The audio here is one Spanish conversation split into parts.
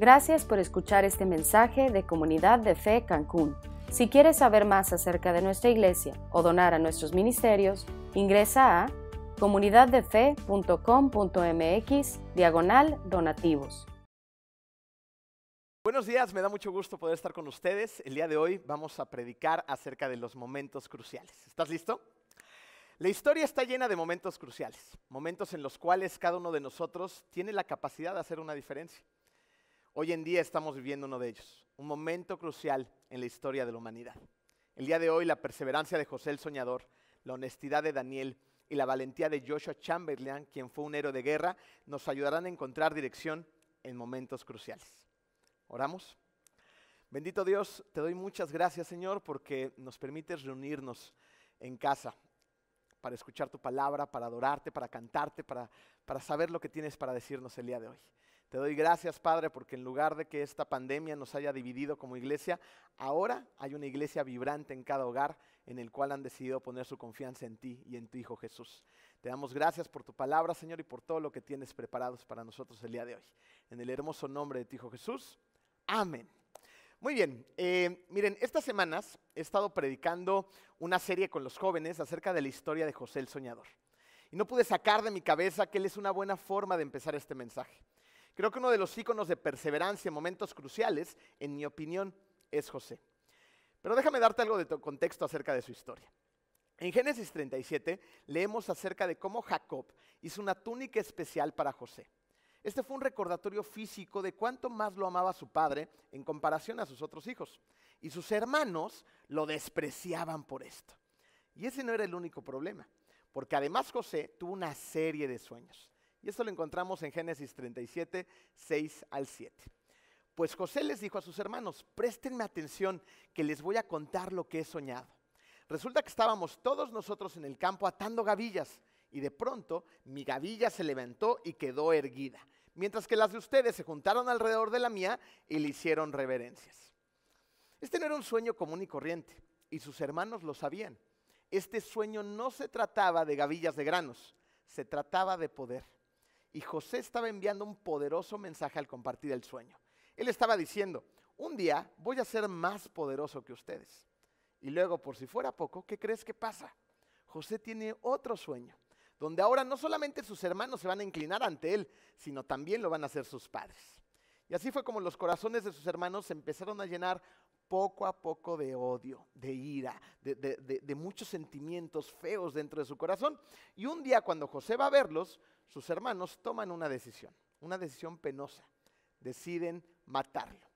Gracias por escuchar este mensaje de Comunidad de Fe Cancún. Si quieres saber más acerca de nuestra iglesia o donar a nuestros ministerios, ingresa a comunidaddefe.com.mx diagonal donativos. Buenos días, me da mucho gusto poder estar con ustedes. El día de hoy vamos a predicar acerca de los momentos cruciales. ¿Estás listo? La historia está llena de momentos cruciales, momentos en los cuales cada uno de nosotros tiene la capacidad de hacer una diferencia. Hoy en día estamos viviendo uno de ellos, un momento crucial en la historia de la humanidad. El día de hoy la perseverancia de José el Soñador, la honestidad de Daniel y la valentía de Joshua Chamberlain, quien fue un héroe de guerra, nos ayudarán a encontrar dirección en momentos cruciales. ¿Oramos? Bendito Dios, te doy muchas gracias Señor porque nos permites reunirnos en casa para escuchar tu palabra, para adorarte, para cantarte, para, para saber lo que tienes para decirnos el día de hoy. Te doy gracias, Padre, porque en lugar de que esta pandemia nos haya dividido como iglesia, ahora hay una iglesia vibrante en cada hogar en el cual han decidido poner su confianza en ti y en tu Hijo Jesús. Te damos gracias por tu palabra, Señor, y por todo lo que tienes preparados para nosotros el día de hoy. En el hermoso nombre de tu Hijo Jesús. Amén. Muy bien, eh, miren, estas semanas he estado predicando una serie con los jóvenes acerca de la historia de José el Soñador. Y no pude sacar de mi cabeza que él es una buena forma de empezar este mensaje. Creo que uno de los íconos de perseverancia en momentos cruciales, en mi opinión, es José. Pero déjame darte algo de contexto acerca de su historia. En Génesis 37 leemos acerca de cómo Jacob hizo una túnica especial para José. Este fue un recordatorio físico de cuánto más lo amaba su padre en comparación a sus otros hijos. Y sus hermanos lo despreciaban por esto. Y ese no era el único problema, porque además José tuvo una serie de sueños. Y esto lo encontramos en Génesis 37, 6 al 7. Pues José les dijo a sus hermanos, préstenme atención que les voy a contar lo que he soñado. Resulta que estábamos todos nosotros en el campo atando gavillas y de pronto mi gavilla se levantó y quedó erguida, mientras que las de ustedes se juntaron alrededor de la mía y le hicieron reverencias. Este no era un sueño común y corriente, y sus hermanos lo sabían. Este sueño no se trataba de gavillas de granos, se trataba de poder. Y José estaba enviando un poderoso mensaje al compartir el sueño. Él estaba diciendo, un día voy a ser más poderoso que ustedes. Y luego, por si fuera poco, ¿qué crees que pasa? José tiene otro sueño donde ahora no solamente sus hermanos se van a inclinar ante él, sino también lo van a hacer sus padres. Y así fue como los corazones de sus hermanos se empezaron a llenar poco a poco de odio, de ira, de, muchos sentimientos feos dentro de su corazón. Y un día cuando José va a verlos, sus hermanos toman una decisión, una decisión penosa. Deciden matarlo.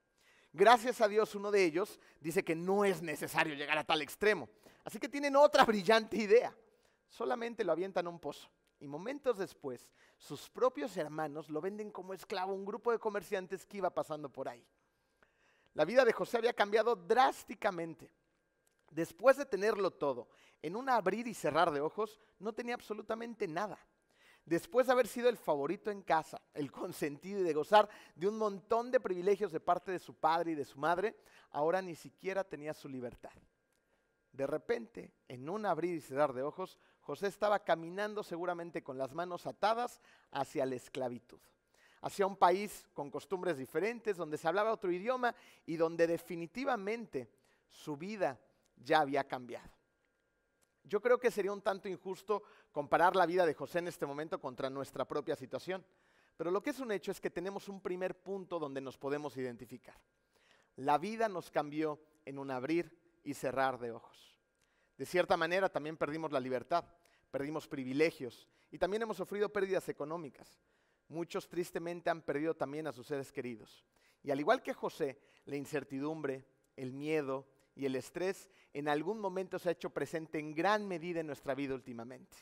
Gracias a Dios uno de ellos dice que no es necesario llegar a tal extremo. Así que tienen otra brillante idea solamente lo avientan a un pozo. Y momentos después, sus propios hermanos lo venden como esclavo a un grupo de comerciantes que iba pasando por ahí. La vida de José había cambiado drásticamente. Después de tenerlo todo, en un abrir y cerrar de ojos, no tenía absolutamente nada. Después de haber sido el favorito en casa, el consentido y de gozar de un montón de privilegios de parte de su padre y de su madre, ahora ni siquiera tenía su libertad. De repente, en un abrir y cerrar de ojos, José estaba caminando seguramente con las manos atadas hacia la esclavitud, hacia un país con costumbres diferentes, donde se hablaba otro idioma y donde definitivamente su vida ya había cambiado. Yo creo que sería un tanto injusto comparar la vida de José en este momento contra nuestra propia situación, pero lo que es un hecho es que tenemos un primer punto donde nos podemos identificar. La vida nos cambió en un abrir y cerrar de ojos. De cierta manera también perdimos la libertad, perdimos privilegios y también hemos sufrido pérdidas económicas. Muchos tristemente han perdido también a sus seres queridos. Y al igual que José, la incertidumbre, el miedo y el estrés en algún momento se ha hecho presente en gran medida en nuestra vida últimamente.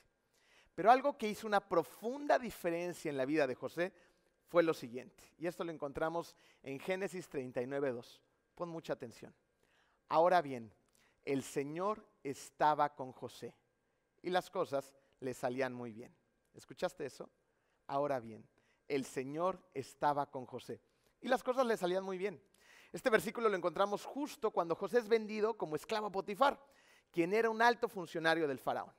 Pero algo que hizo una profunda diferencia en la vida de José fue lo siguiente. Y esto lo encontramos en Génesis 39.2. Pon mucha atención. Ahora bien, el Señor estaba con José y las cosas le salían muy bien. ¿Escuchaste eso? Ahora bien, el Señor estaba con José y las cosas le salían muy bien. Este versículo lo encontramos justo cuando José es vendido como esclavo a Potifar, quien era un alto funcionario del faraón.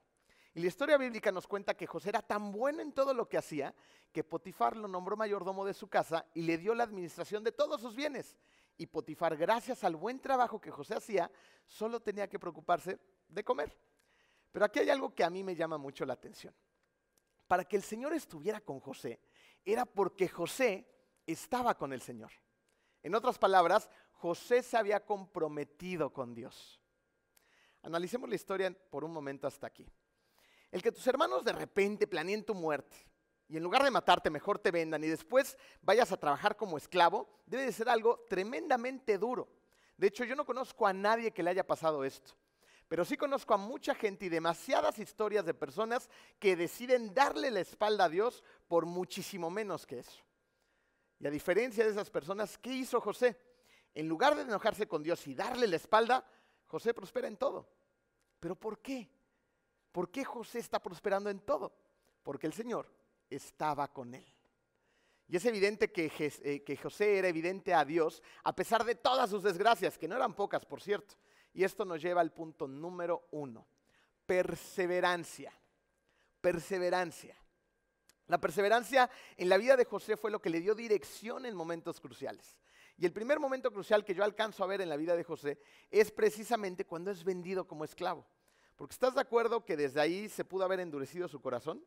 Y la historia bíblica nos cuenta que José era tan bueno en todo lo que hacía que Potifar lo nombró mayordomo de su casa y le dio la administración de todos sus bienes. Y Potifar, gracias al buen trabajo que José hacía, solo tenía que preocuparse de comer. Pero aquí hay algo que a mí me llama mucho la atención. Para que el Señor estuviera con José, era porque José estaba con el Señor. En otras palabras, José se había comprometido con Dios. Analicemos la historia por un momento hasta aquí. El que tus hermanos de repente planeen tu muerte y en lugar de matarte mejor te vendan y después vayas a trabajar como esclavo, debe de ser algo tremendamente duro. De hecho, yo no conozco a nadie que le haya pasado esto, pero sí conozco a mucha gente y demasiadas historias de personas que deciden darle la espalda a Dios por muchísimo menos que eso. Y a diferencia de esas personas, ¿qué hizo José? En lugar de enojarse con Dios y darle la espalda, José prospera en todo. ¿Pero por qué? ¿Por qué José está prosperando en todo? Porque el Señor estaba con él. Y es evidente que, eh, que, José era evidente a Dios a pesar de todas sus desgracias, que no eran pocas, por cierto. Y esto nos lleva al punto número uno, perseverancia. Perseverancia. La perseverancia en la vida de José fue lo que le dio dirección en momentos cruciales. Y el primer momento crucial que yo alcanzo a ver en la vida de José es precisamente cuando es vendido como esclavo. Porque estás de acuerdo que desde ahí se pudo haber endurecido su corazón.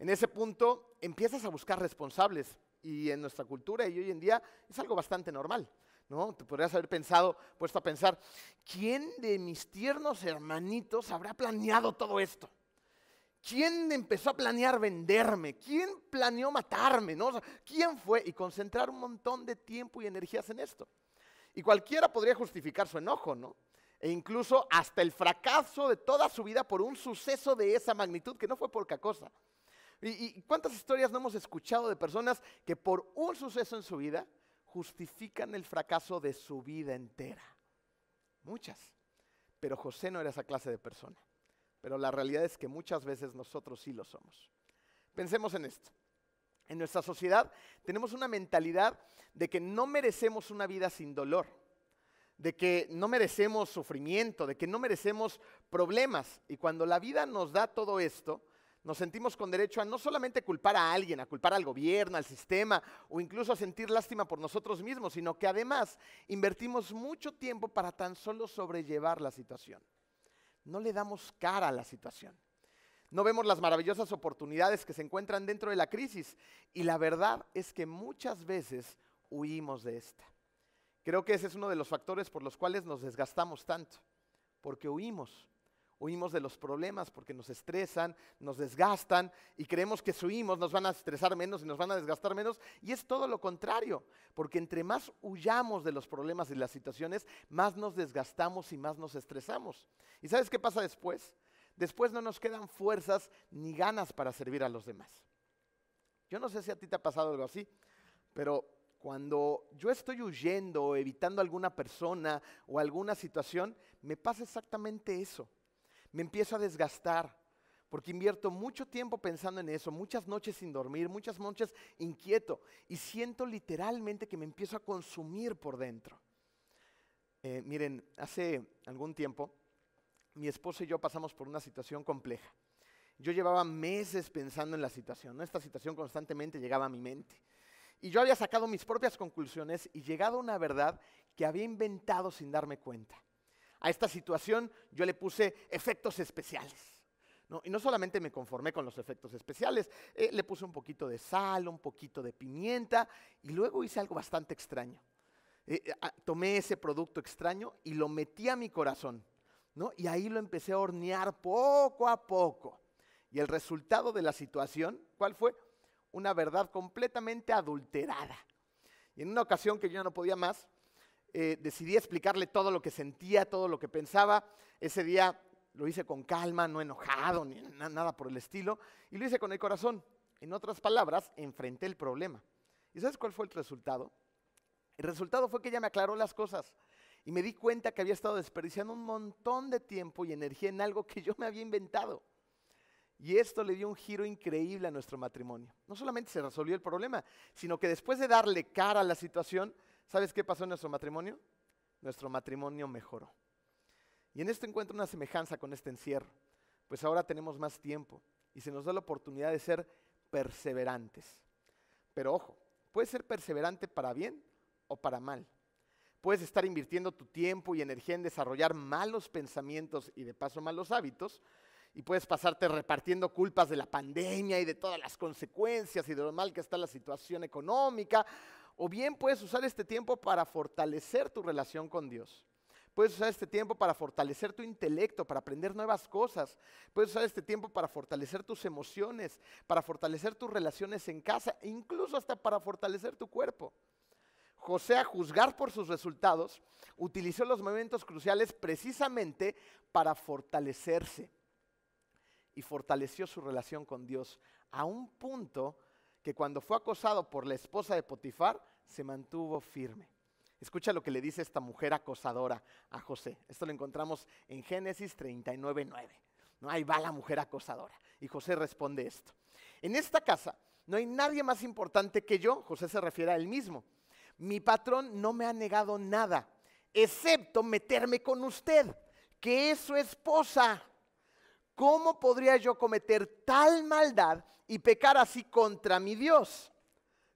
En ese punto empiezas a buscar responsables y en nuestra cultura y hoy en día es algo bastante normal. ¿no? Te podrías haber pensado, puesto a pensar, ¿quién de mis tiernos hermanitos habrá planeado todo esto? ¿Quién empezó a planear venderme? ¿Quién planeó matarme? ¿Quién fue? Y concentrar un montón de tiempo y energías en esto. Y cualquiera podría justificar su enojo, ¿no? e incluso hasta el fracaso de toda su vida por un suceso de esa magnitud, que no fue poca cosa. ¿Y, cuántas historias no hemos escuchado de personas que por un suceso en su vida justifican el fracaso de su vida entera? Muchas. Pero José no era esa clase de persona. Pero la realidad es que muchas veces nosotros sí lo somos. Pensemos en esto. En nuestra sociedad tenemos una mentalidad de que no merecemos una vida sin dolor de que no merecemos sufrimiento, de que no merecemos problemas. Y cuando la vida nos da todo esto, nos sentimos con derecho a no solamente culpar a alguien, a culpar al gobierno, al sistema o incluso a sentir lástima por nosotros mismos, sino que además invertimos mucho tiempo para tan solo sobrellevar la situación. No le damos cara a la situación. No vemos las maravillosas oportunidades que se encuentran dentro de la crisis y la verdad es que muchas veces huimos de esta. Creo que ese es uno de los factores por los cuales nos desgastamos tanto, porque huimos. Huimos de los problemas porque nos estresan, nos desgastan y creemos que si huimos nos van a estresar menos y nos van a desgastar menos. Y es todo lo contrario, porque entre más huyamos de los problemas y las situaciones, más nos desgastamos y más nos estresamos. ¿Y sabes qué pasa después? Después no nos quedan fuerzas ni ganas para servir a los demás. Yo no sé si a ti te ha pasado algo así, pero cuando yo estoy huyendo o evitando alguna persona o alguna situación, me pasa exactamente eso. Me empiezo a desgastar porque invierto mucho tiempo pensando en eso, muchas noches sin dormir, muchas noches inquieto y siento literalmente que me empiezo a consumir por dentro. Eh, miren, hace algún tiempo mi esposo y yo pasamos por una situación compleja. Yo llevaba meses pensando en la situación, esta situación constantemente llegaba a mi mente. Y yo había sacado mis propias conclusiones y llegado a una verdad que había inventado sin darme cuenta. A esta situación yo le puse efectos especiales. Y no solamente me conformé con los efectos especiales, eh, le puse un poquito de sal, un poquito de pimienta y luego hice algo bastante extraño. Eh, eh, ah, tomé ese producto extraño y lo metí a mi corazón. Y ahí lo empecé a hornear poco a poco. Y el resultado de la situación, ¿cuál fue? una verdad completamente adulterada. Y en una ocasión que yo no podía más, eh, decidí explicarle todo lo que sentía, todo lo que pensaba. Ese día lo hice con calma, no enojado, ni nada por el estilo, y lo hice con el corazón. En otras palabras, enfrenté el problema. ¿Y sabes cuál fue el resultado? El resultado fue que ella me aclaró las cosas y me di cuenta que había estado desperdiciando un montón de tiempo y energía en algo que yo me había inventado. Y esto le dio un giro increíble a nuestro matrimonio. No solamente se resolvió el problema, sino que después de darle cara a la situación, ¿sabes qué pasó en nuestro matrimonio? Nuestro matrimonio mejoró. Y en esto encuentro una semejanza con este encierro. pues ahora tenemos más tiempo y se nos da la oportunidad de ser perseverantes. Pero ojo, puedes ser perseverante para bien o para mal. Puedes estar invirtiendo tu tiempo y energía en desarrollar malos pensamientos y de paso malos hábitos, y puedes pasarte repartiendo culpas de la pandemia y de todas las consecuencias y de lo mal que está la situación económica, o bien puedes usar este tiempo para fortalecer tu relación con Dios. Puedes usar este tiempo para fortalecer tu intelecto, para aprender nuevas cosas. Puedes usar este tiempo para fortalecer tus emociones, para fortalecer tus relaciones en casa, e incluso hasta para fortalecer tu cuerpo. José, a juzgar por sus resultados, utilizó los momentos cruciales precisamente para fortalecerse. Y fortaleció su relación con Dios a un punto que cuando fue acosado por la esposa de Potifar, se mantuvo firme. Escucha lo que le dice esta mujer acosadora a José. Esto lo encontramos en Génesis 39.9. ¿no? Ahí va la mujer acosadora. Y José responde esto. En esta casa no hay nadie más importante que yo. José se refiere a él mismo. Mi patrón no me ha negado nada, excepto meterme con usted, que es su esposa. ¿Cómo podría yo cometer tal maldad y pecar así contra mi Dios?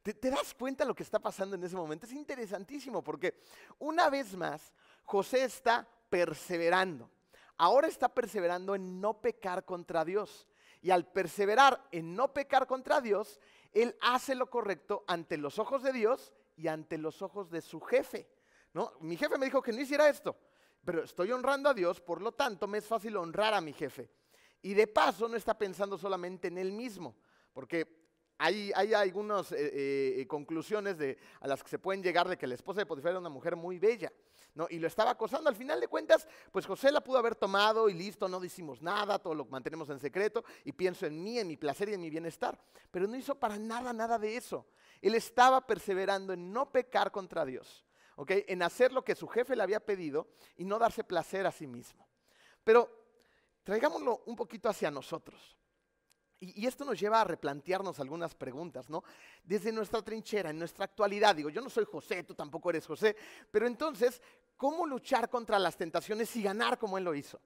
¿Te, das cuenta lo que está pasando en ese momento? Es interesantísimo porque una vez más José está perseverando. Ahora está perseverando en no pecar contra Dios. Y al perseverar en no pecar contra Dios, él hace lo correcto ante los ojos de Dios y ante los ojos de su jefe. ¿no? Mi jefe me dijo que no hiciera esto, pero estoy honrando a Dios, por lo tanto me es fácil honrar a mi jefe. Y de paso no está pensando solamente en él mismo, porque hay, algunas eh, eh, eh, conclusiones a las que se pueden llegar de que la esposa de Potifar era una mujer muy bella, ¿no? Y lo estaba acosando. Al final de cuentas, pues José la pudo haber tomado y listo, no decimos nada, todo lo mantenemos en secreto y pienso en mí, en mi placer y en mi bienestar. Pero no hizo para nada, nada de eso. Él estaba perseverando en no pecar contra Dios, ¿ok? En hacer lo que su jefe le había pedido y no darse placer a sí mismo. Pero traigámoslo un poquito hacia nosotros. Y, esto nos lleva a replantearnos algunas preguntas, ¿no? Desde nuestra trinchera, en nuestra actualidad, digo, yo no soy José, tú tampoco eres José, pero entonces, ¿cómo luchar contra las tentaciones y ganar como Él lo hizo?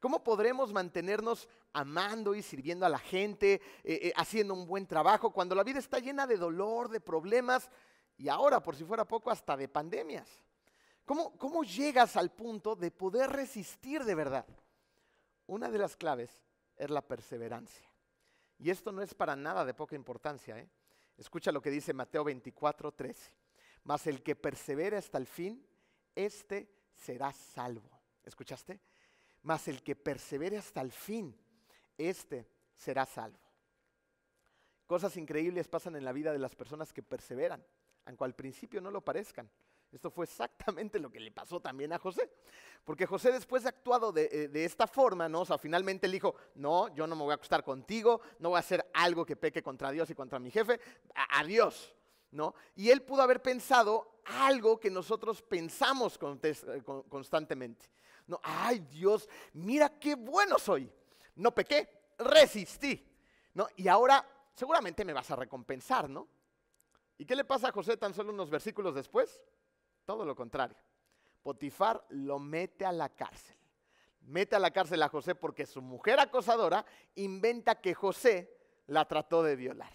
¿Cómo podremos mantenernos amando y sirviendo a la gente, eh, eh, haciendo un buen trabajo, cuando la vida está llena de dolor, de problemas y ahora, por si fuera poco, hasta de pandemias? ¿Cómo, cómo llegas al punto de poder resistir de verdad? Una de las claves es la perseverancia. Y esto no es para nada de poca importancia. ¿eh? Escucha lo que dice Mateo 24, 13. Mas el que persevere hasta el fin, éste será salvo. ¿Escuchaste? Mas el que persevere hasta el fin, éste será salvo. Cosas increíbles pasan en la vida de las personas que perseveran, aunque al principio no lo parezcan. Esto fue exactamente lo que le pasó también a José. Porque José después de actuado de, eh, esta forma, ¿no? Finalmente él dijo, no, yo no me voy a acostar contigo, no voy a hacer algo que peque contra Dios y contra mi jefe, adiós, ¿no? Y él pudo haber pensado algo que nosotros pensamos eh, constantemente. No, ay Dios, mira qué bueno soy. No pequé, resistí, ¿no? Y ahora seguramente me vas a recompensar, ¿no? ¿Y qué le pasa a José tan solo unos versículos después? Todo lo contrario. Potifar lo mete a la cárcel. Mete a la cárcel a José porque su mujer acosadora inventa que José la trató de violar.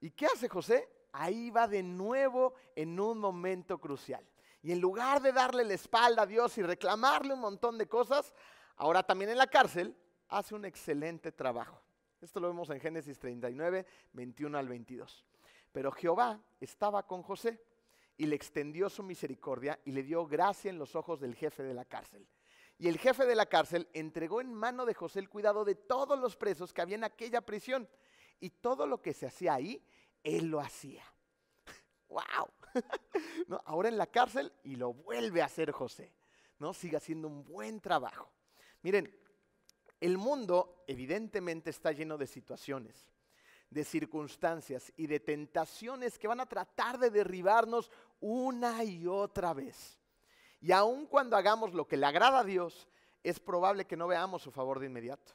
¿Y qué hace José? Ahí va de nuevo en un momento crucial. Y en lugar de darle la espalda a Dios y reclamarle un montón de cosas, ahora también en la cárcel hace un excelente trabajo. Esto lo vemos en Génesis 39, 21 al 22. Pero Jehová estaba con José y le extendió su misericordia y le dio gracia en los ojos del jefe de la cárcel. Y el jefe de la cárcel entregó en mano de José el cuidado de todos los presos que había en aquella prisión. Y todo lo que se hacía ahí, él lo hacía. ¡Wow! ¿No? Ahora en la cárcel y lo vuelve a hacer José. ¿no? Sigue haciendo un buen trabajo. Miren, el mundo evidentemente está lleno de situaciones de circunstancias y de tentaciones que van a tratar de derribarnos una y otra vez. Y aun cuando hagamos lo que le agrada a Dios, es probable que no veamos su favor de inmediato.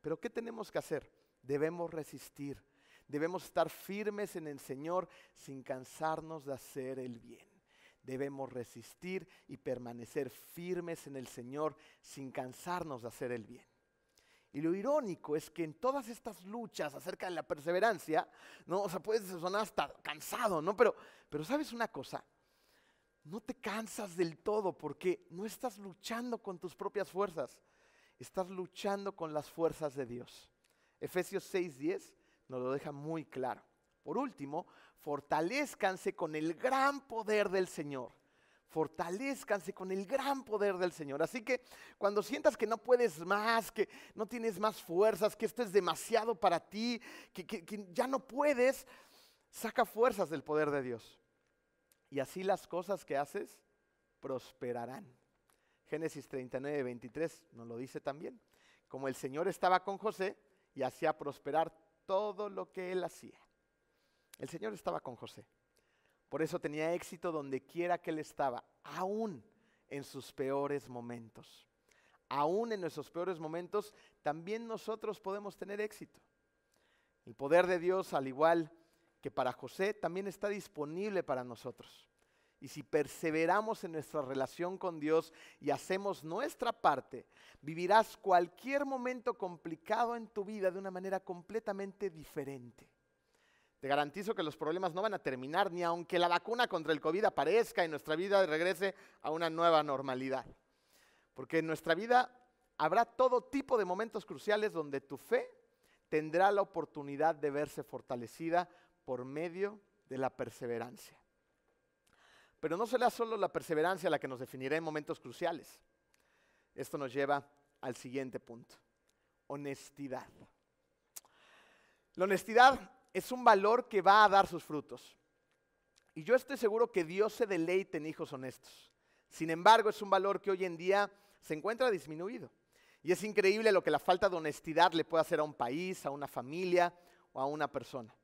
Pero ¿qué tenemos que hacer? Debemos resistir. Debemos estar firmes en el Señor sin cansarnos de hacer el bien. Debemos resistir y permanecer firmes en el Señor sin cansarnos de hacer el bien. Y lo irónico es que en todas estas luchas acerca de la perseverancia, ¿no? O sea, puedes sonar hasta cansado, ¿no? Pero, pero ¿sabes una cosa? No te cansas del todo porque no estás luchando con tus propias fuerzas, estás luchando con las fuerzas de Dios. Efesios 6:10 nos lo deja muy claro. Por último, fortalezcanse con el gran poder del Señor fortalezcanse con el gran poder del Señor. Así que cuando sientas que no puedes más, que no tienes más fuerzas, que esto es demasiado para ti, que, ya no puedes, saca fuerzas del poder de Dios. Y así las cosas que haces prosperarán. Génesis 39, 23 nos lo dice también. Como el Señor estaba con José y hacía prosperar todo lo que él hacía. El Señor estaba con José. Por eso tenía éxito donde quiera que él estaba, aún en sus peores momentos. Aún en nuestros peores momentos, también nosotros podemos tener éxito. El poder de Dios, al igual que para José, también está disponible para nosotros. Y si perseveramos en nuestra relación con Dios y hacemos nuestra parte, vivirás cualquier momento complicado en tu vida de una manera completamente diferente. Te garantizo que los problemas no van a terminar ni aunque la vacuna contra el COVID aparezca y nuestra vida regrese a una nueva normalidad. Porque en nuestra vida habrá todo tipo de momentos cruciales donde tu fe tendrá la oportunidad de verse fortalecida por medio de la perseverancia. Pero no será solo la perseverancia la que nos definirá en momentos cruciales. Esto nos lleva al siguiente punto, honestidad. La honestidad es un valor que va a dar sus frutos. Y yo estoy seguro que Dios se deleite en hijos honestos. Sin embargo, es un valor que hoy en día se encuentra disminuido. Y es increíble lo que la falta de honestidad le puede hacer a un país, a una familia o a una persona.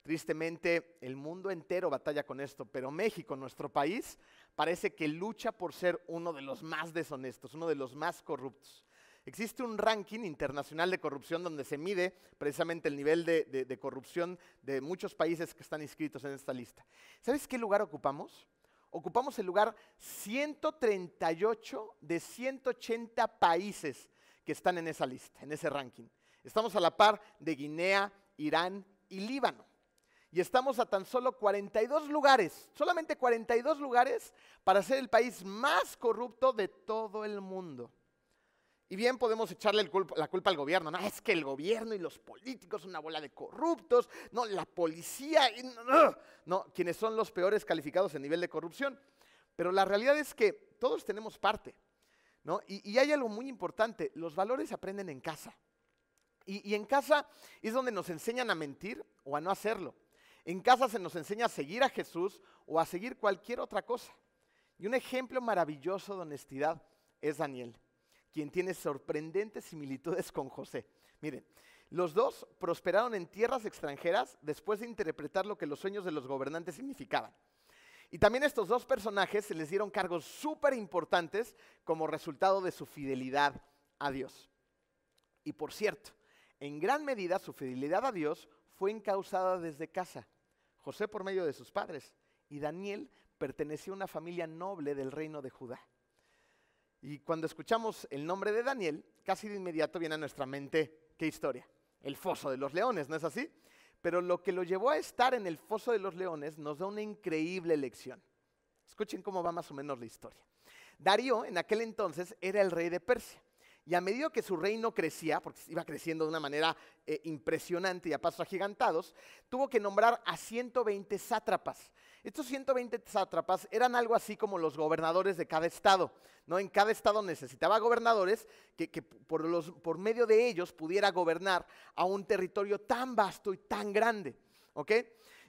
Tristemente, el mundo entero batalla con esto, pero México, nuestro país, parece que lucha por ser uno de los más deshonestos, uno de los más corruptos. Existe un ranking internacional de corrupción donde se mide precisamente el nivel de, corrupción de muchos países que están inscritos en esta lista. ¿Sabes qué lugar ocupamos? Ocupamos el lugar 138 de 180 países que están en esa lista, en ese ranking. Estamos a la par de Guinea, Irán y Líbano. Y estamos a tan solo 42 lugares, solamente 42 lugares para ser el país más corrupto de todo el mundo. Y bien podemos echarle la culpa al gobierno. No, es que el gobierno y los políticos son una bola de corruptos. No, la policía. no, no, quienes son los peores calificados en nivel de corrupción. Pero la realidad es que todos tenemos parte. ¿no? Y, hay algo muy importante. Los valores se aprenden en casa. Y, y en casa es donde nos enseñan a mentir o a no hacerlo. En casa se nos enseña a seguir a Jesús o a seguir cualquier otra cosa. Y un ejemplo maravilloso de honestidad es Daniel quien tiene sorprendentes similitudes con José. Miren, los dos prosperaron en tierras extranjeras después de interpretar lo que los sueños de los gobernantes significaban. Y también estos dos personajes se les dieron cargos súper importantes como resultado de su fidelidad a Dios. Y por cierto, en gran medida su fidelidad a Dios fue encausada desde casa. José por medio de sus padres y Daniel pertenecía a una familia noble del reino de Judá. Y cuando escuchamos el nombre de Daniel, casi de inmediato viene a nuestra mente, ¿qué historia? El foso de los leones, ¿no es así? Pero lo que lo llevó a estar en el foso de los leones nos da una increíble lección. Escuchen cómo va más o menos la historia. Darío en aquel entonces era el rey de Persia. Y a medida que su reino crecía, porque iba creciendo de una manera eh, impresionante y a pasos agigantados, tuvo que nombrar a 120 sátrapas. Estos 120 sátrapas eran algo así como los gobernadores de cada estado. ¿no? En cada estado necesitaba gobernadores que, por, medio de ellos pudiera gobernar a un territorio tan vasto y tan grande.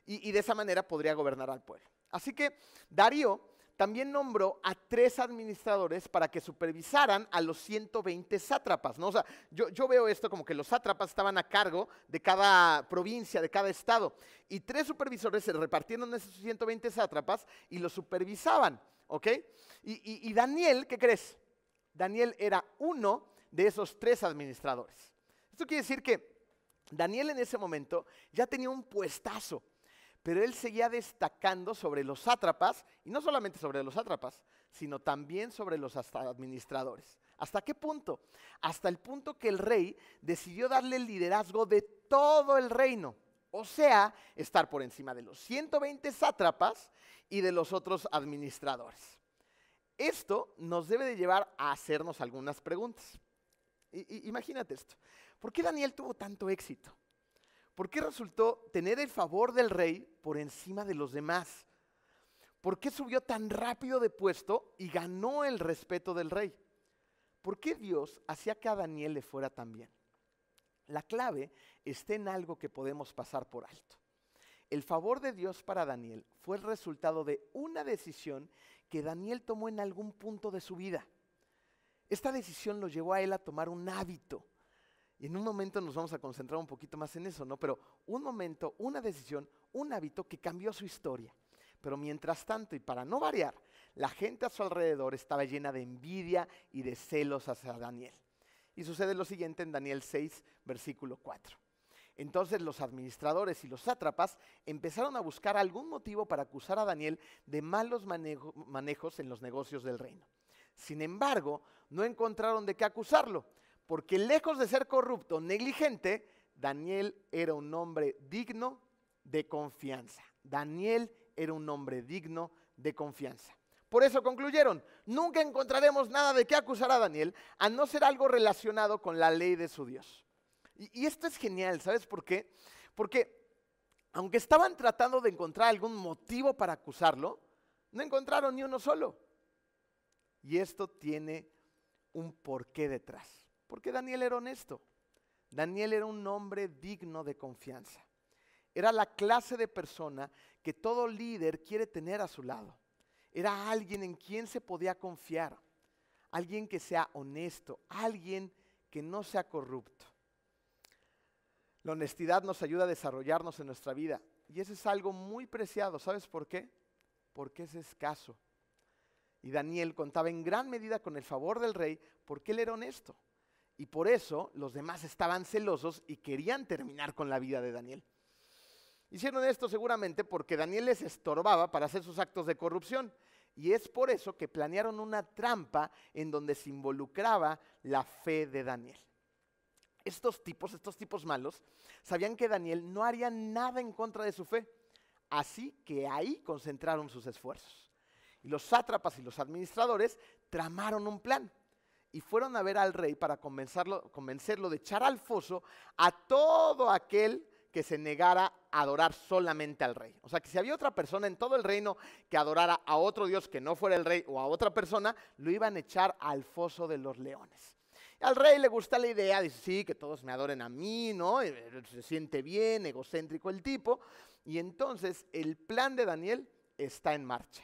y de esa manera podría gobernar al pueblo. Así que Darío también nombró a tres administradores para que supervisaran a los 120 sátrapas. ¿no? O sea, yo, yo, veo esto como que los sátrapas estaban a cargo de cada provincia, de cada estado. Y tres supervisores se repartieron esos 120 sátrapas y los supervisaban. ¿Ok? Y, y Daniel, ¿qué crees? Daniel era uno de esos tres administradores. Esto quiere decir que Daniel en ese momento ya tenía un puestazo pero él seguía destacando sobre los sátrapas, y no solamente sobre los sátrapas, sino también sobre los administradores. ¿Hasta qué punto? Hasta el punto que el rey decidió darle el liderazgo de todo el reino, o sea, estar por encima de los 120 sátrapas y de los otros administradores. Esto nos debe de llevar a hacernos algunas preguntas. imagínate esto. ¿Por qué Daniel tuvo tanto éxito? ¿Por qué resultó tener el favor del rey por encima de los demás? ¿Por qué subió tan rápido de puesto y ganó el respeto del rey? ¿Por qué Dios hacía que a Daniel le fuera tan bien? La clave está en algo que podemos pasar por alto. El favor de Dios para Daniel fue el resultado de una decisión que Daniel tomó en algún punto de su vida. Esta decisión lo llevó a él a tomar un hábito, y en un momento nos vamos a concentrar un poquito más en eso, ¿no? Pero un momento, una decisión, un hábito que cambió su historia. Pero mientras tanto, y para no variar, la gente a su alrededor estaba llena de envidia y de celos hacia Daniel. Y sucede lo siguiente en Daniel 6, versículo 4. Entonces los administradores y los sátrapas empezaron a buscar algún motivo para acusar a Daniel de malos manejos en los negocios del reino. Sin embargo, no encontraron de qué acusarlo, porque lejos de ser corrupto, negligente, Daniel era un hombre digno de confianza. Daniel era un hombre digno de confianza. Por eso concluyeron, nunca encontraremos nada de qué acusar a Daniel, a no ser algo relacionado con la ley de su Dios. Y, esto es genial, ¿sabes por qué? Porque aunque estaban tratando de encontrar algún motivo para acusarlo, no encontraron ni uno solo. Y esto tiene un porqué detrás. Porque Daniel era honesto. Daniel era un hombre digno de confianza. Era la clase de persona que todo líder quiere tener a su lado. Era alguien en quien se podía confiar. Alguien que sea honesto. Alguien que no sea corrupto. La honestidad nos ayuda a desarrollarnos en nuestra vida. Y eso es algo muy preciado. ¿Sabes por qué? Porque es escaso. Y Daniel contaba en gran medida con el favor del rey porque él era honesto. Y por eso los demás estaban celosos y querían terminar con la vida de Daniel. Hicieron esto seguramente porque Daniel les estorbaba para hacer sus actos de corrupción. Y es por eso que planearon una trampa en donde se involucraba la fe de Daniel. Estos tipos, estos tipos malos, sabían que Daniel no haría nada en contra de su fe. Así que ahí concentraron sus esfuerzos. Y los sátrapas y los administradores tramaron un plan y fueron a ver al rey para convencerlo, de echar al foso a todo aquel que se negara a adorar solamente al rey. O sea, que si había otra persona en todo el reino que adorara a otro Dios que no fuera el rey o a otra persona, lo iban a echar al foso de los leones. Al rey le gusta la idea, dice, sí, que todos me adoren a mí, ¿no? Eh, se siente bien, egocéntrico el tipo. Y entonces el plan de Daniel está en marcha.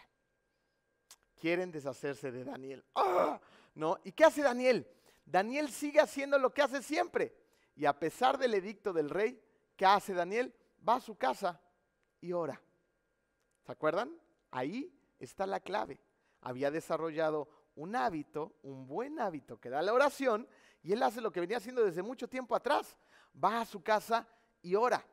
Quieren deshacerse de Daniel. ¡Ah! ¿No? ¿Y qué hace Daniel? Daniel sigue haciendo lo que hace siempre. Y a pesar del edicto del rey, ¿qué hace Daniel? Va a su casa y ora. ¿Se acuerdan? Ahí está la clave. Había desarrollado un hábito, un buen hábito que da la oración, y él hace lo que venía haciendo desde mucho tiempo atrás. Va a su casa y ora.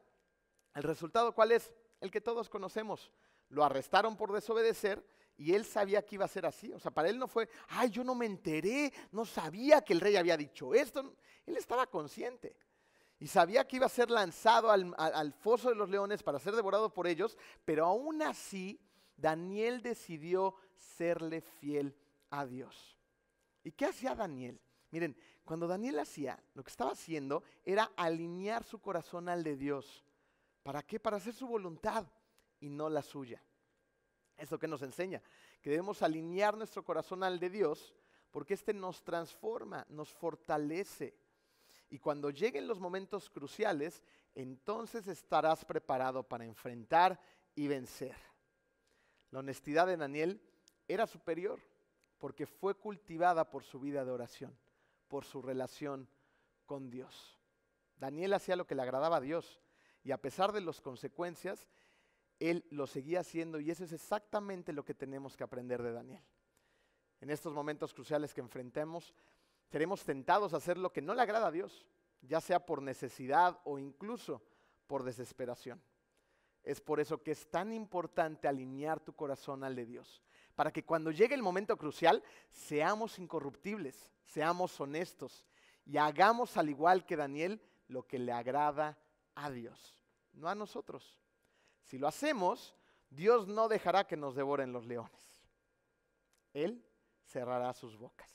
¿El resultado cuál es? El que todos conocemos. Lo arrestaron por desobedecer y él sabía que iba a ser así. O sea, para él no fue, ay, yo no me enteré, no sabía que el rey había dicho esto. Él estaba consciente. Y sabía que iba a ser lanzado al, foso de los leones para ser devorado por ellos, pero aún así Daniel decidió serle fiel a Dios. ¿Y qué hacía Daniel? Miren, cuando Daniel hacía, lo que estaba haciendo era alinear su corazón al de Dios. ¿Para qué? Para hacer su voluntad y no la suya. Eso que nos enseña, que debemos alinear nuestro corazón al de Dios, porque éste nos transforma, nos fortalece. Y cuando lleguen los momentos cruciales, entonces estarás preparado para enfrentar y vencer. La honestidad de Daniel era superior porque fue cultivada por su vida de oración, por su relación con Dios. Daniel hacía lo que le agradaba a Dios y a pesar de las consecuencias, él lo seguía haciendo y eso es exactamente lo que tenemos que aprender de Daniel. En estos momentos cruciales que enfrentemos, seremos tentados a hacer lo que no le agrada a Dios, ya sea por necesidad o incluso por desesperación. Es por eso que es tan importante alinear tu corazón al de Dios, para que cuando llegue el momento crucial seamos incorruptibles, seamos honestos y hagamos al igual que Daniel lo que le agrada a Dios, no a nosotros. Si lo hacemos, Dios no dejará que nos devoren los leones. Él cerrará sus bocas.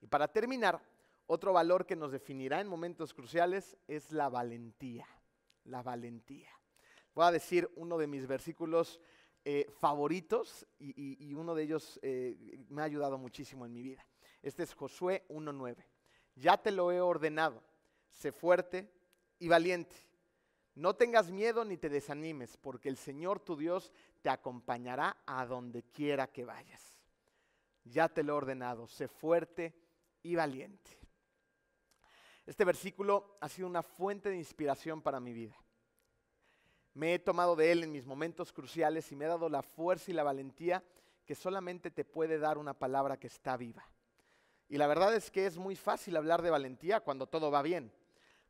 Y para terminar, otro valor que nos definirá en momentos cruciales es la valentía. La valentía. Voy a decir uno de mis versículos eh, favoritos y, uno de ellos eh, me ha ayudado muchísimo en mi vida. Este es Josué 1.9. Ya te lo he ordenado. Sé fuerte y valiente. No tengas miedo ni te desanimes, porque el Señor tu Dios te acompañará a donde quiera que vayas. Ya te lo he ordenado. Sé fuerte y valiente. Este versículo ha sido una fuente de inspiración para mi vida. Me he tomado de él en mis momentos cruciales y me ha dado la fuerza y la valentía que solamente te puede dar una palabra que está viva. Y la verdad es que es muy fácil hablar de valentía cuando todo va bien,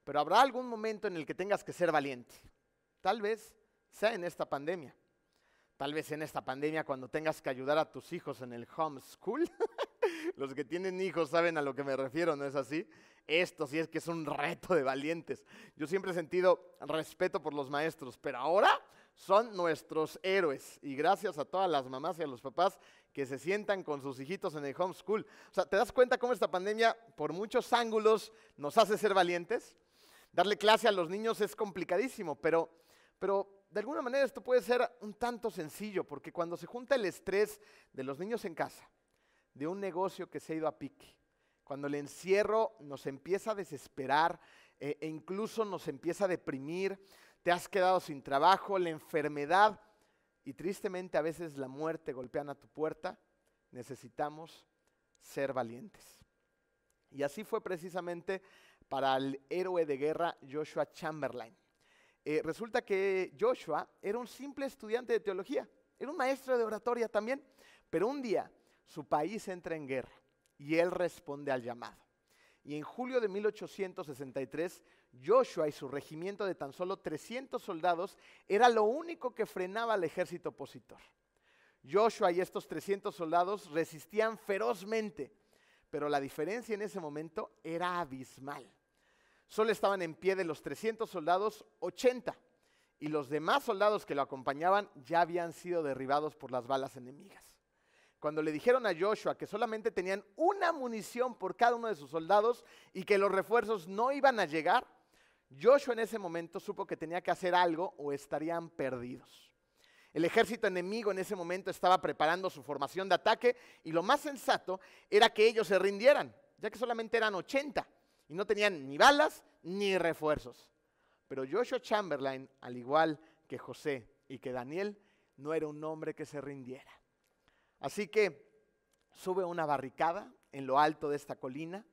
pero habrá algún momento en el que tengas que ser valiente. Tal vez sea en esta pandemia. Tal vez en esta pandemia cuando tengas que ayudar a tus hijos en el homeschool. Los que tienen hijos saben a lo que me refiero, ¿no es así? Esto sí es que es un reto de valientes. Yo siempre he sentido respeto por los maestros, pero ahora son nuestros héroes. Y gracias a todas las mamás y a los papás que se sientan con sus hijitos en el homeschool. O sea, ¿te das cuenta cómo esta pandemia, por muchos ángulos, nos hace ser valientes? Darle clase a los niños es complicadísimo, pero, pero de alguna manera esto puede ser un tanto sencillo, porque cuando se junta el estrés de los niños en casa, de un negocio que se ha ido a pique, cuando el encierro nos empieza a desesperar eh, e incluso nos empieza a deprimir, te has quedado sin trabajo, la enfermedad y tristemente a veces la muerte golpean a tu puerta, necesitamos ser valientes. Y así fue precisamente para el héroe de guerra Joshua Chamberlain. Eh, resulta que Joshua era un simple estudiante de teología, era un maestro de oratoria también, pero un día su país entra en guerra y él responde al llamado. Y en julio de 1863, Joshua y su regimiento de tan solo 300 soldados era lo único que frenaba al ejército opositor. Joshua y estos 300 soldados resistían ferozmente, pero la diferencia en ese momento era abismal. Solo estaban en pie de los 300 soldados 80 y los demás soldados que lo acompañaban ya habían sido derribados por las balas enemigas. Cuando le dijeron a Joshua que solamente tenían una munición por cada uno de sus soldados y que los refuerzos no iban a llegar, Joshua en ese momento supo que tenía que hacer algo o estarían perdidos. El ejército enemigo en ese momento estaba preparando su formación de ataque y lo más sensato era que ellos se rindieran, ya que solamente eran 80 y no tenían ni balas ni refuerzos. Pero Joshua Chamberlain, al igual que José y que Daniel, no era un hombre que se rindiera. Así que sube una barricada en lo alto de esta colina,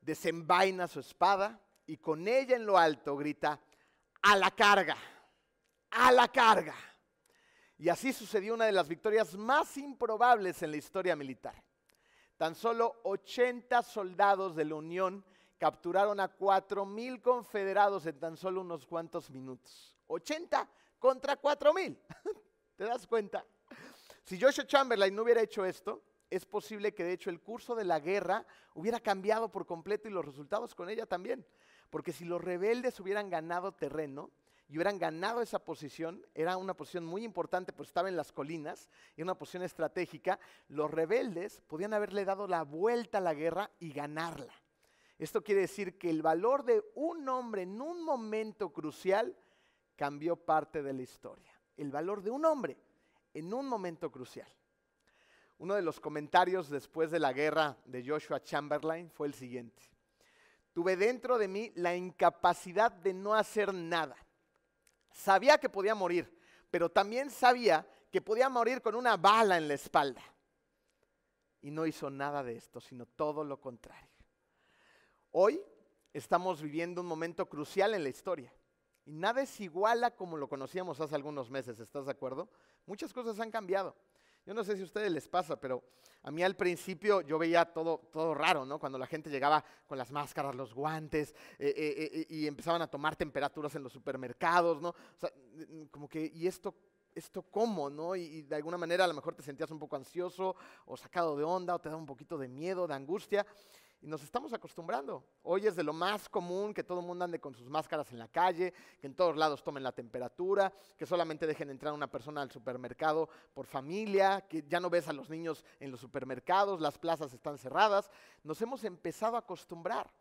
desenvaina su espada y con ella en lo alto grita, a la carga, a la carga. Y así sucedió una de las victorias más improbables en la historia militar. Tan solo 80 soldados de la Unión capturaron a 4.000 confederados en tan solo unos cuantos minutos. 80 contra 4.000. ¿Te das cuenta? Si Joshua Chamberlain no hubiera hecho esto, es posible que de hecho el curso de la guerra hubiera cambiado por completo y los resultados con ella también. Porque si los rebeldes hubieran ganado terreno y hubieran ganado esa posición, era una posición muy importante, pues estaba en las colinas y una posición estratégica, los rebeldes podían haberle dado la vuelta a la guerra y ganarla. Esto quiere decir que el valor de un hombre en un momento crucial cambió parte de la historia. El valor de un hombre en un momento crucial. Uno de los comentarios después de la guerra de Joshua Chamberlain fue el siguiente. Tuve dentro de mí la incapacidad de no hacer nada. Sabía que podía morir, pero también sabía que podía morir con una bala en la espalda. Y no hizo nada de esto, sino todo lo contrario. Hoy estamos viviendo un momento crucial en la historia. Y nada es igual a como lo conocíamos hace algunos meses, ¿estás de acuerdo? Muchas cosas han cambiado. Yo no sé si a ustedes les pasa, pero a mí al principio yo veía todo, todo raro, ¿no? Cuando la gente llegaba con las máscaras, los guantes, eh, eh, eh, y empezaban a tomar temperaturas en los supermercados, ¿no? O sea, como que, ¿y esto, esto cómo, no? y, de alguna manera a lo mejor te sentías un poco ansioso o sacado de onda o te daba un poquito de miedo, de angustia. Y nos estamos acostumbrando. Hoy es de lo más común que todo el mundo ande con sus máscaras en la calle, que en todos lados tomen la temperatura, que solamente dejen entrar una persona al supermercado por familia, que ya no ves a los niños en los supermercados, las plazas están cerradas. Nos hemos empezado a acostumbrar.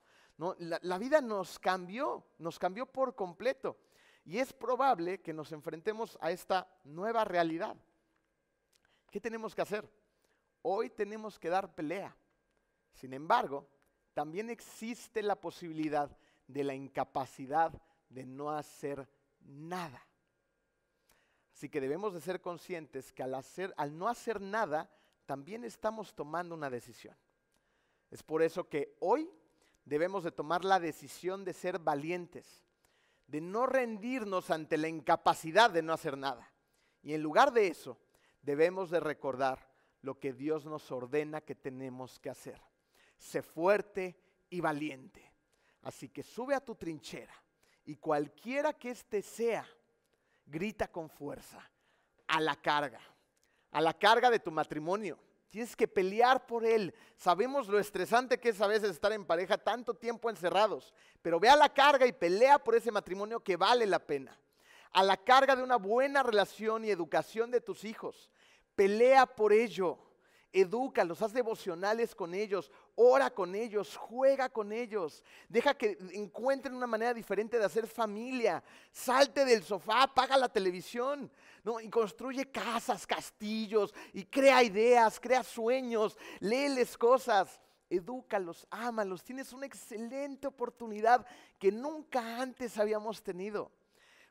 La, la vida nos cambió, nos cambió por completo. Y es probable que nos enfrentemos a esta nueva realidad. ¿Qué tenemos que hacer? Hoy tenemos que dar pelea. Sin embargo, también existe la posibilidad de la incapacidad de no hacer nada. Así que debemos de ser conscientes que al, hacer, al no hacer nada, también estamos tomando una decisión. Es por eso que hoy debemos de tomar la decisión de ser valientes, de no rendirnos ante la incapacidad de no hacer nada. Y en lugar de eso, debemos de recordar lo que Dios nos ordena que tenemos que hacer sé fuerte y valiente. Así que sube a tu trinchera y cualquiera que éste sea, grita con fuerza a la carga, a la carga de tu matrimonio. Tienes que pelear por él. Sabemos lo estresante que es a veces estar en pareja tanto tiempo encerrados, pero ve a la carga y pelea por ese matrimonio que vale la pena. A la carga de una buena relación y educación de tus hijos. Pelea por ello edúcalos, haz devocionales con ellos, ora con ellos, juega con ellos, deja que encuentren una manera diferente de hacer familia, salte del sofá, apaga la televisión, ¿no? y construye casas, castillos, y crea ideas, crea sueños, léeles cosas. Edúcalos, ámalos, tienes una excelente oportunidad que nunca antes habíamos tenido.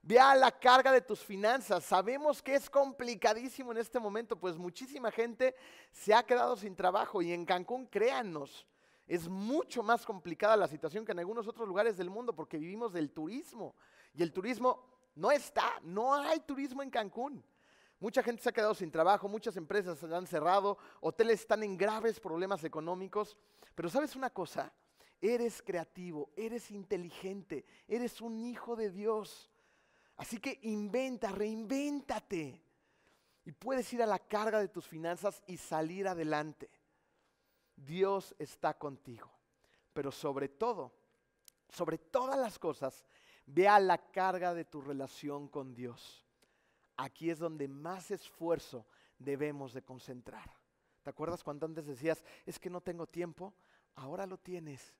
Vea la carga de tus finanzas. Sabemos que es complicadísimo en este momento, pues muchísima gente se ha quedado sin trabajo y en Cancún, créanos, es mucho más complicada la situación que en algunos otros lugares del mundo porque vivimos del turismo y el turismo no está, no hay turismo en Cancún. Mucha gente se ha quedado sin trabajo, muchas empresas se han cerrado, hoteles están en graves problemas económicos, pero sabes una cosa, eres creativo, eres inteligente, eres un hijo de Dios. Así que inventa, reinvéntate. Y puedes ir a la carga de tus finanzas y salir adelante. Dios está contigo. Pero sobre todo, sobre todas las cosas, ve a la carga de tu relación con Dios. Aquí es donde más esfuerzo debemos de concentrar. ¿Te acuerdas cuando antes decías, es que no tengo tiempo? Ahora lo tienes.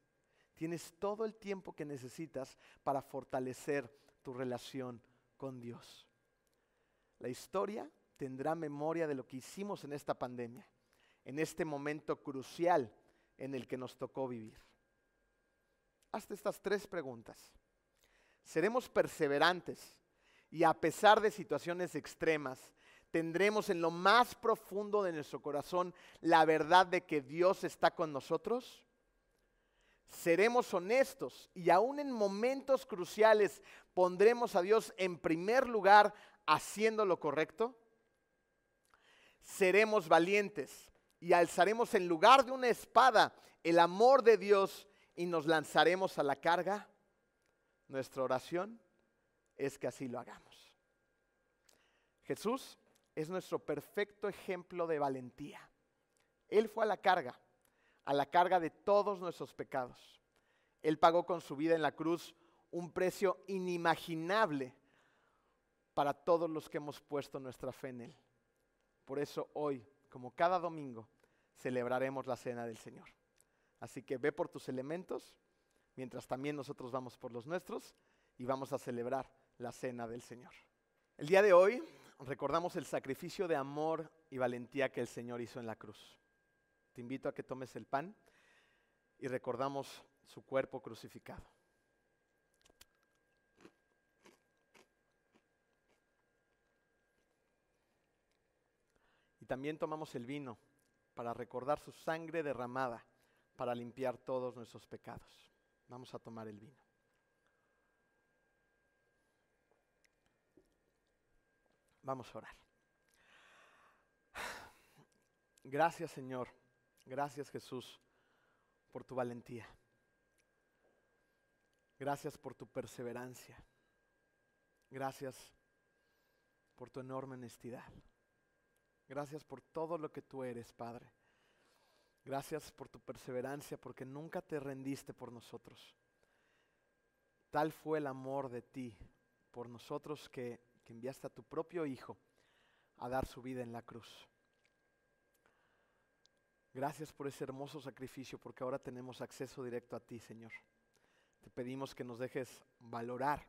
Tienes todo el tiempo que necesitas para fortalecer tu relación con Dios. La historia tendrá memoria de lo que hicimos en esta pandemia, en este momento crucial en el que nos tocó vivir. Hazte estas tres preguntas. ¿Seremos perseverantes y a pesar de situaciones extremas, tendremos en lo más profundo de nuestro corazón la verdad de que Dios está con nosotros? Seremos honestos y aún en momentos cruciales pondremos a Dios en primer lugar haciendo lo correcto? Seremos valientes y alzaremos en lugar de una espada el amor de Dios y nos lanzaremos a la carga? Nuestra oración es que así lo hagamos. Jesús es nuestro perfecto ejemplo de valentía. Él fue a la carga a la carga de todos nuestros pecados. Él pagó con su vida en la cruz un precio inimaginable para todos los que hemos puesto nuestra fe en Él. Por eso hoy, como cada domingo, celebraremos la cena del Señor. Así que ve por tus elementos, mientras también nosotros vamos por los nuestros y vamos a celebrar la cena del Señor. El día de hoy recordamos el sacrificio de amor y valentía que el Señor hizo en la cruz. Te invito a que tomes el pan y recordamos su cuerpo crucificado. Y también tomamos el vino para recordar su sangre derramada para limpiar todos nuestros pecados. Vamos a tomar el vino. Vamos a orar. Gracias Señor, gracias Jesús por tu valentía. Gracias por tu perseverancia. Gracias por tu enorme honestidad. Gracias por todo lo que tú eres, Padre. Gracias por tu perseverancia, porque nunca te rendiste por nosotros. Tal fue el amor de ti por nosotros que, enviaste a tu propio Hijo a dar su vida en la cruz. Gracias por ese hermoso sacrificio, porque ahora tenemos acceso directo a ti, Señor. Te pedimos que nos dejes valorar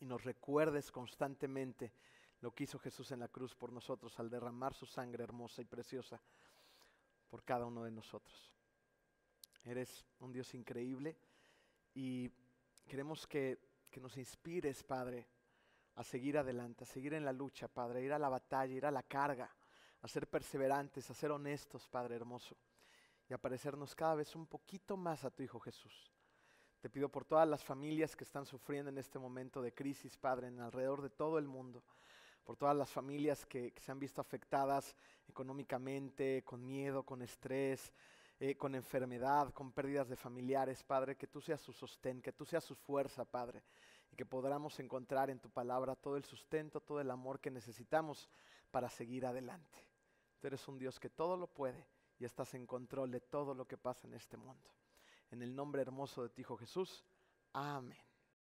y nos recuerdes constantemente lo que hizo Jesús en la cruz por nosotros al derramar su sangre hermosa y preciosa por cada uno de nosotros. Eres un Dios increíble y queremos que, que nos inspires, Padre, a seguir adelante, a seguir en la lucha, Padre, a ir a la batalla, ir a la carga a ser perseverantes, a ser honestos, Padre hermoso, y a parecernos cada vez un poquito más a tu Hijo Jesús. Te pido por todas las familias que están sufriendo en este momento de crisis, Padre, en alrededor de todo el mundo, por todas las familias que, se han visto afectadas económicamente, con miedo, con estrés, eh, con enfermedad, con pérdidas de familiares, Padre, que tú seas su sostén, que tú seas su fuerza, Padre, y que podamos encontrar en tu palabra todo el sustento, todo el amor que necesitamos para seguir adelante eres un Dios que todo lo puede y estás en control de todo lo que pasa en este mundo. En el nombre hermoso de ti, Hijo Jesús. Amén.